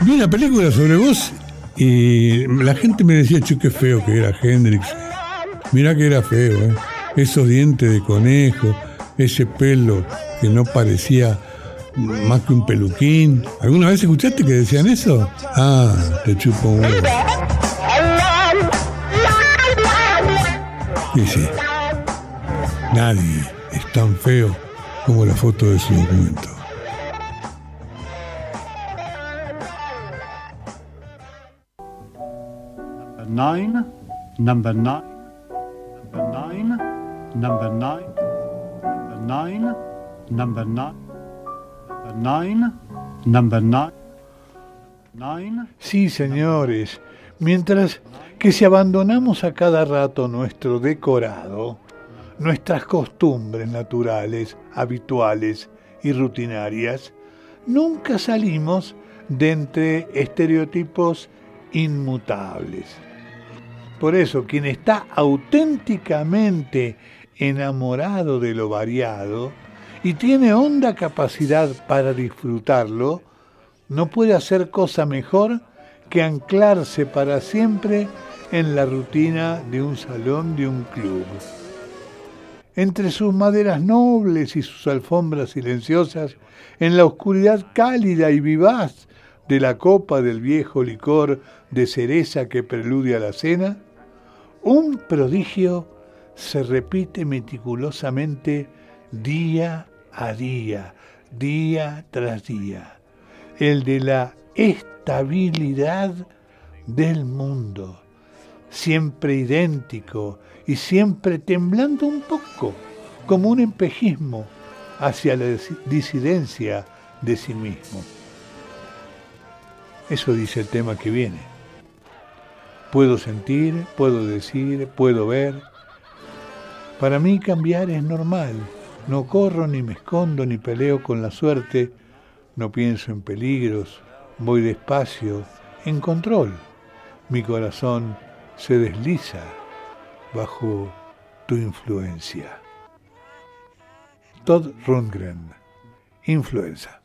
vi una película sobre vos y la gente me decía, che, qué feo que era Hendrix. Mirá que era feo, ¿eh? Esos dientes de conejo, ese pelo que no parecía más que un peluquín. ¿Alguna vez escuchaste que decían eso? Ah, te chupo un huevo. Dice, nadie es tan feo como la foto de su documento. Nine, number nine, number nine, number nine, number nine, number nine. Sí, señores, mientras que si abandonamos a cada rato nuestro decorado, nuestras costumbres naturales, habituales y rutinarias, nunca salimos de entre estereotipos inmutables. Por eso, quien está auténticamente enamorado de lo variado, y tiene honda capacidad para disfrutarlo, no puede hacer cosa mejor que anclarse para siempre en la rutina de un salón de un club. Entre sus maderas nobles y sus alfombras silenciosas, en la oscuridad cálida y vivaz de la copa del viejo licor de cereza que preludia la cena, un prodigio se repite meticulosamente día a día, día tras día, el de la estabilidad del mundo, siempre idéntico y siempre temblando un poco, como un empejismo hacia la disidencia de sí mismo. Eso dice el tema que viene. Puedo sentir, puedo decir, puedo ver. Para mí cambiar es normal no corro ni me escondo ni peleo con la suerte, no pienso en peligros, voy despacio, en control. Mi corazón se desliza bajo tu influencia. Todd Rundgren, influenza.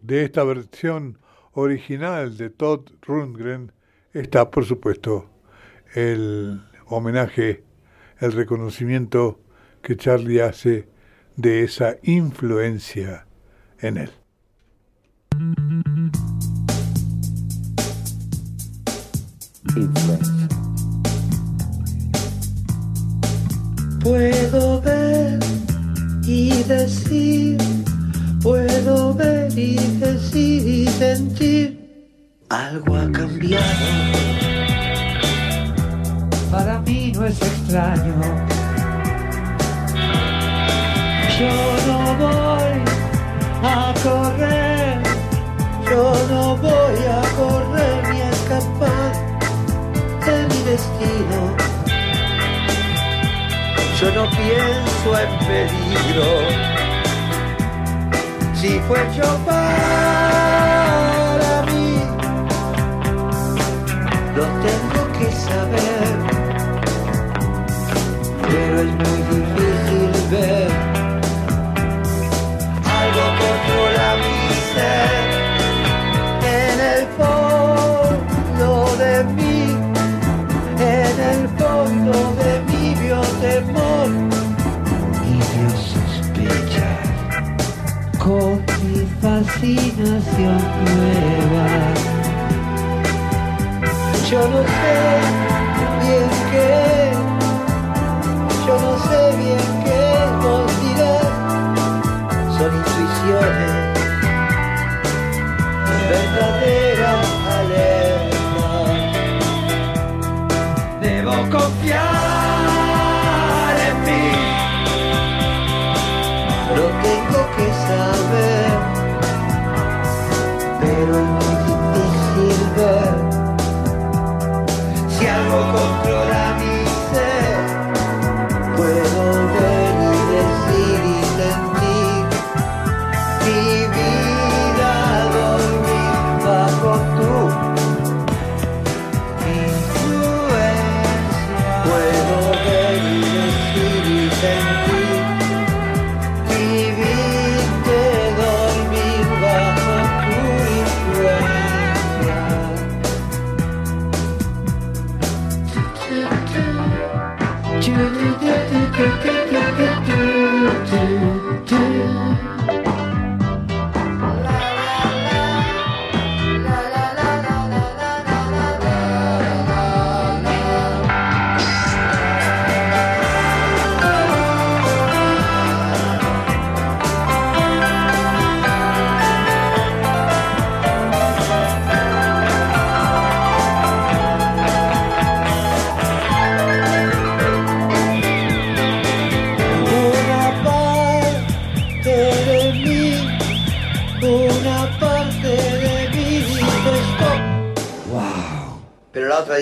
De esta versión original de Todd Rundgren está, por supuesto, el homenaje, el reconocimiento que Charlie hace de esa influencia en él. Puedo ver y decir Puedo ver y decir y sentir algo ha cambiado. Para mí no es extraño. Yo no voy a correr, yo no voy a correr ni a escapar de mi destino. Yo no pienso en peligro si fue yo para mí, lo tengo que saber, pero es muy difícil ver algo controla mi ser en fascinación nueva. Yo no sé bien qué,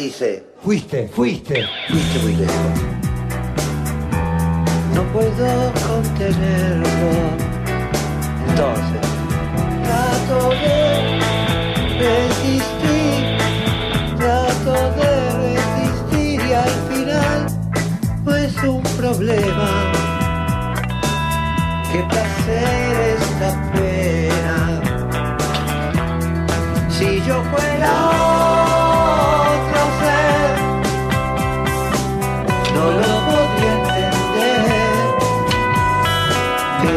dice, Fuiste, fuiste. fuiste muy lejos. No puedo contenerlo. Entonces, trato de resistir, trato de resistir y al final no es un problema. Qué placer esta pena. Si yo fuera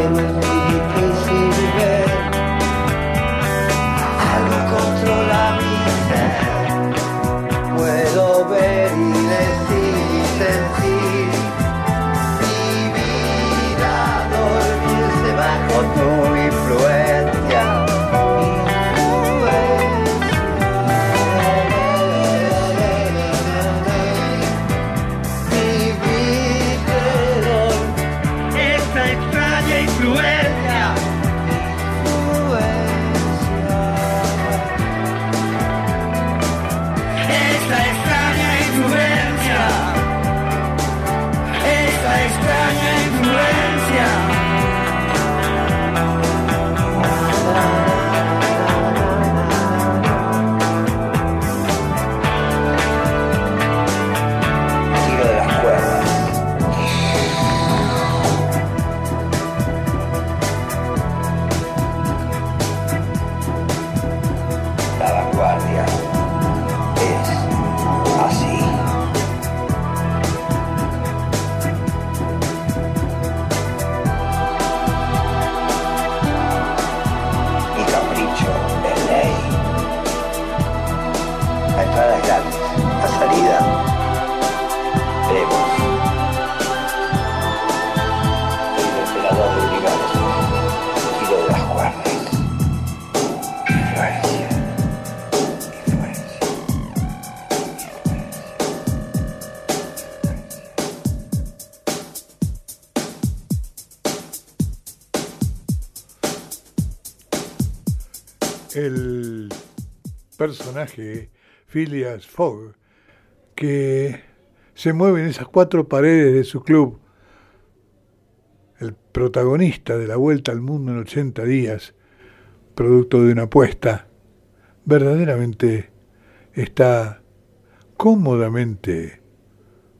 pero personaje Phileas Fogg que se mueve en esas cuatro paredes de su club, el protagonista de la vuelta al mundo en 80 días, producto de una apuesta, verdaderamente está cómodamente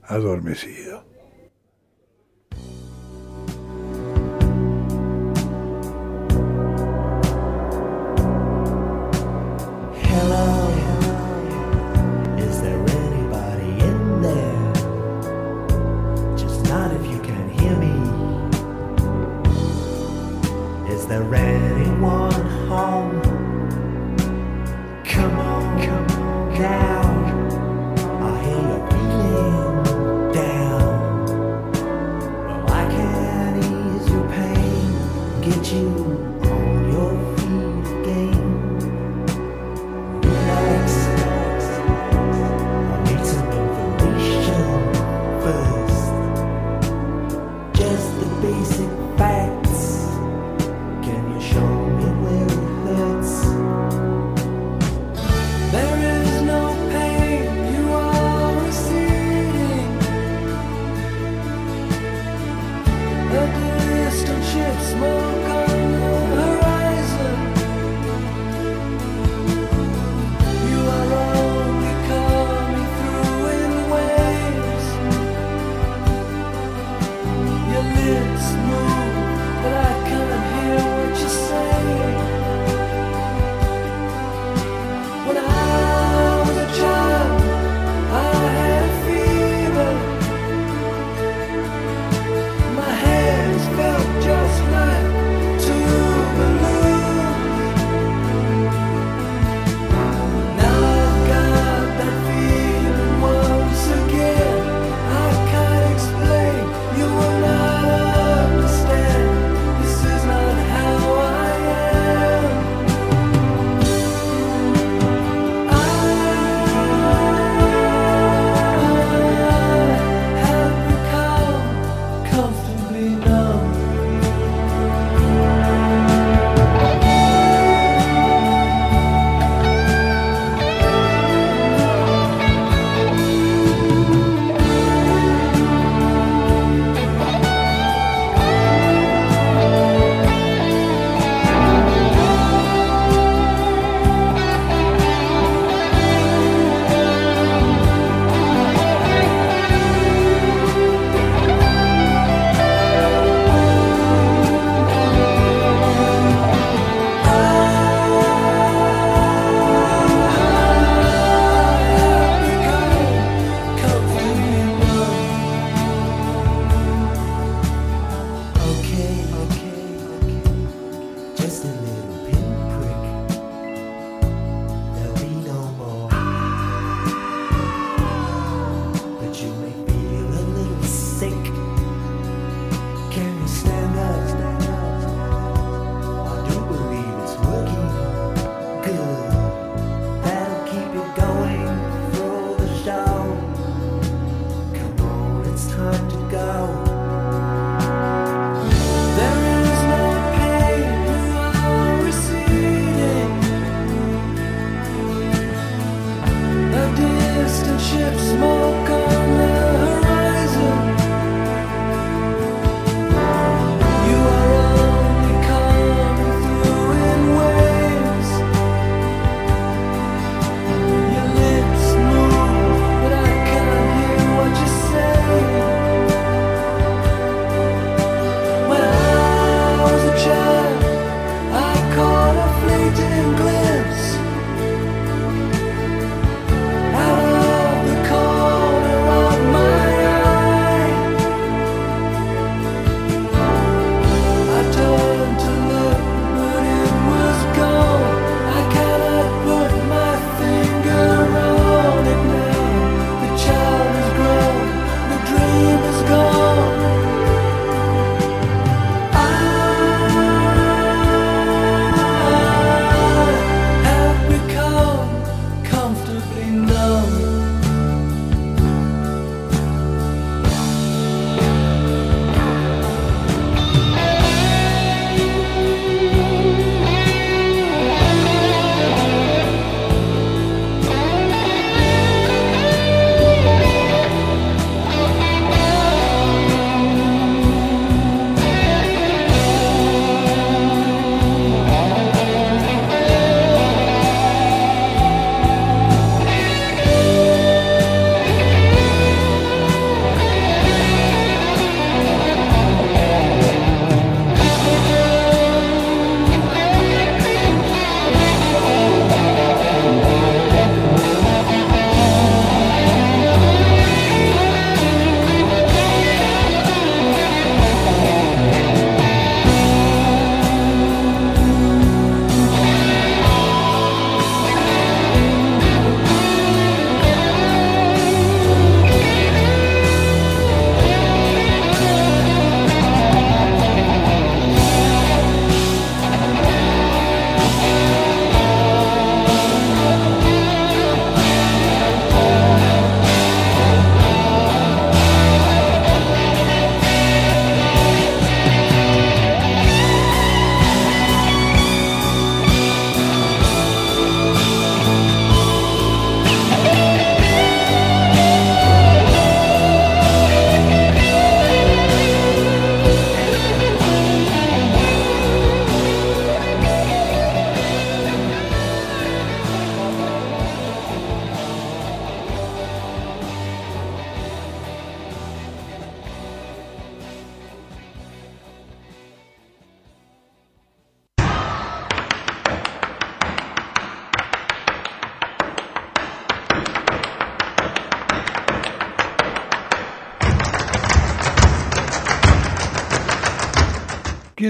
adormecido.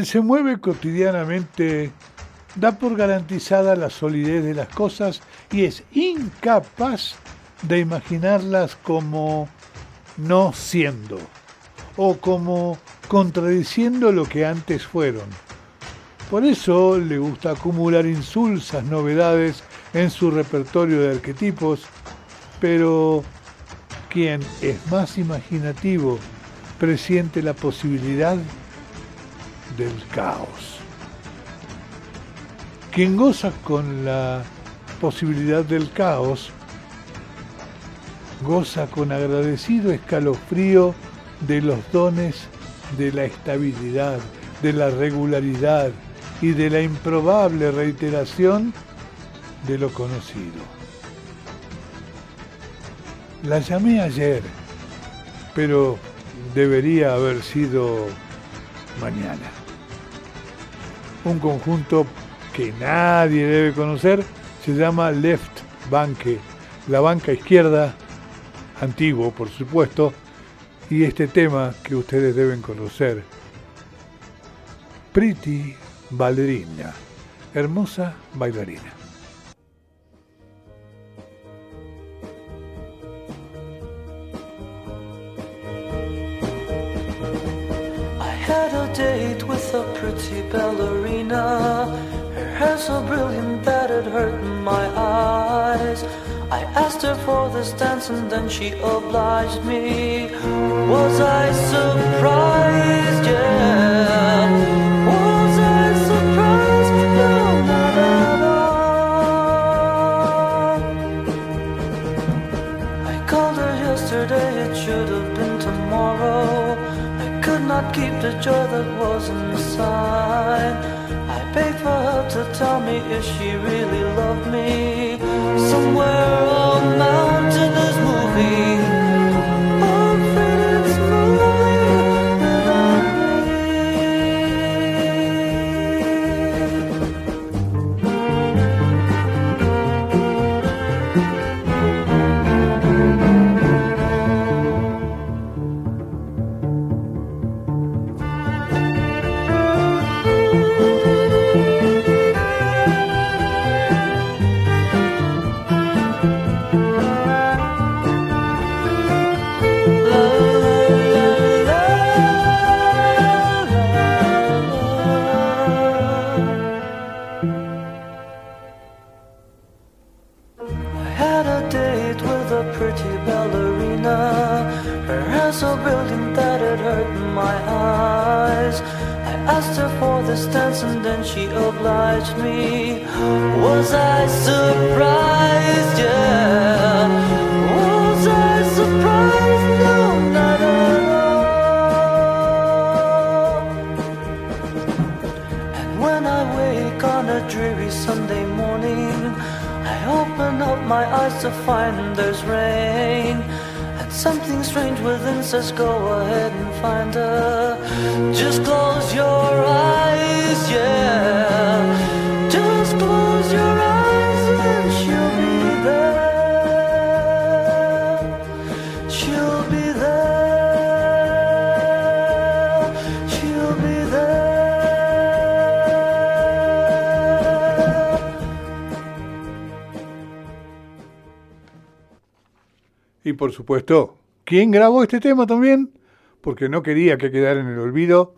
Se mueve cotidianamente da por garantizada la solidez de las cosas y es incapaz de imaginarlas como no siendo o como contradiciendo lo que antes fueron. Por eso le gusta acumular insulsas novedades en su repertorio de arquetipos, pero quien es más imaginativo presiente la posibilidad del caos. Quien goza con la posibilidad del caos, goza con agradecido escalofrío de los dones de la estabilidad, de la regularidad y de la improbable reiteración de lo conocido. La llamé ayer, pero debería haber sido mañana. Un conjunto que nadie debe conocer se llama Left Banque, la banca izquierda, antiguo por supuesto, y este tema que ustedes deben conocer. Pretty Ballerina, hermosa bailarina. She obliged me. Was I surprised? Yeah. Was I surprised? No, not at all. I called her yesterday, it should have been tomorrow. I could not keep the joy that was inside. I begged for her to tell me if she really loved me. Somewhere a mountain nothing brilliant that had hurt my eyes. I asked her for this dance and then she obliged me. Was I surprised? Yeah. Was I surprised? No, not at all. And when I wake on a dreary Sunday morning, I open up my eyes to find there's rain. Something strange within says, Go ahead and find her. Just close your eyes, yeah. Just close your eyes and she'll be there. She'll be there. Por supuesto, ¿quién grabó este tema también? Porque no quería que quedara en el olvido.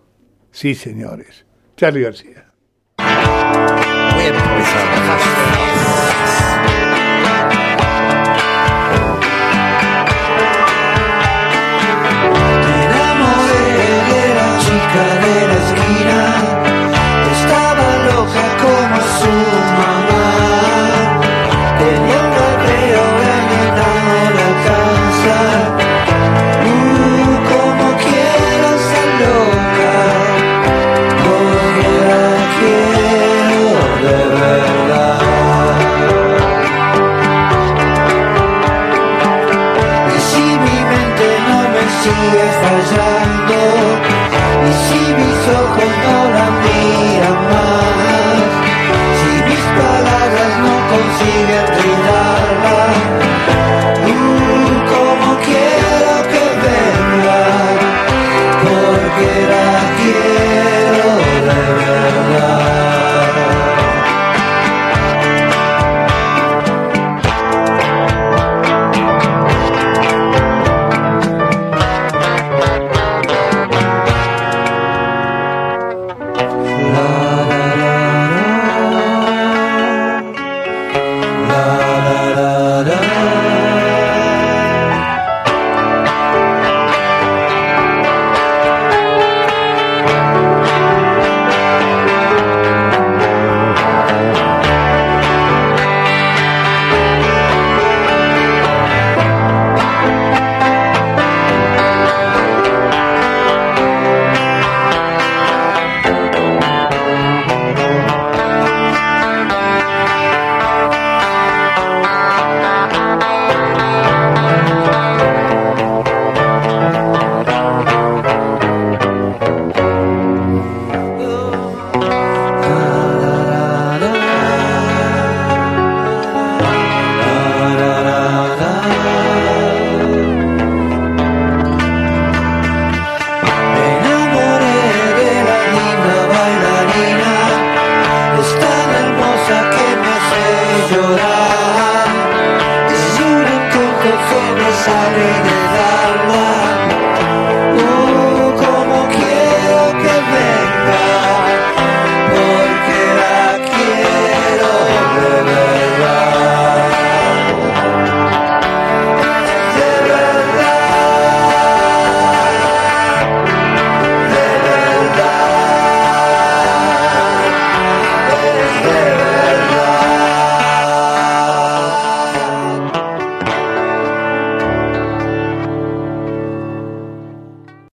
Sí, señores. Charlie García.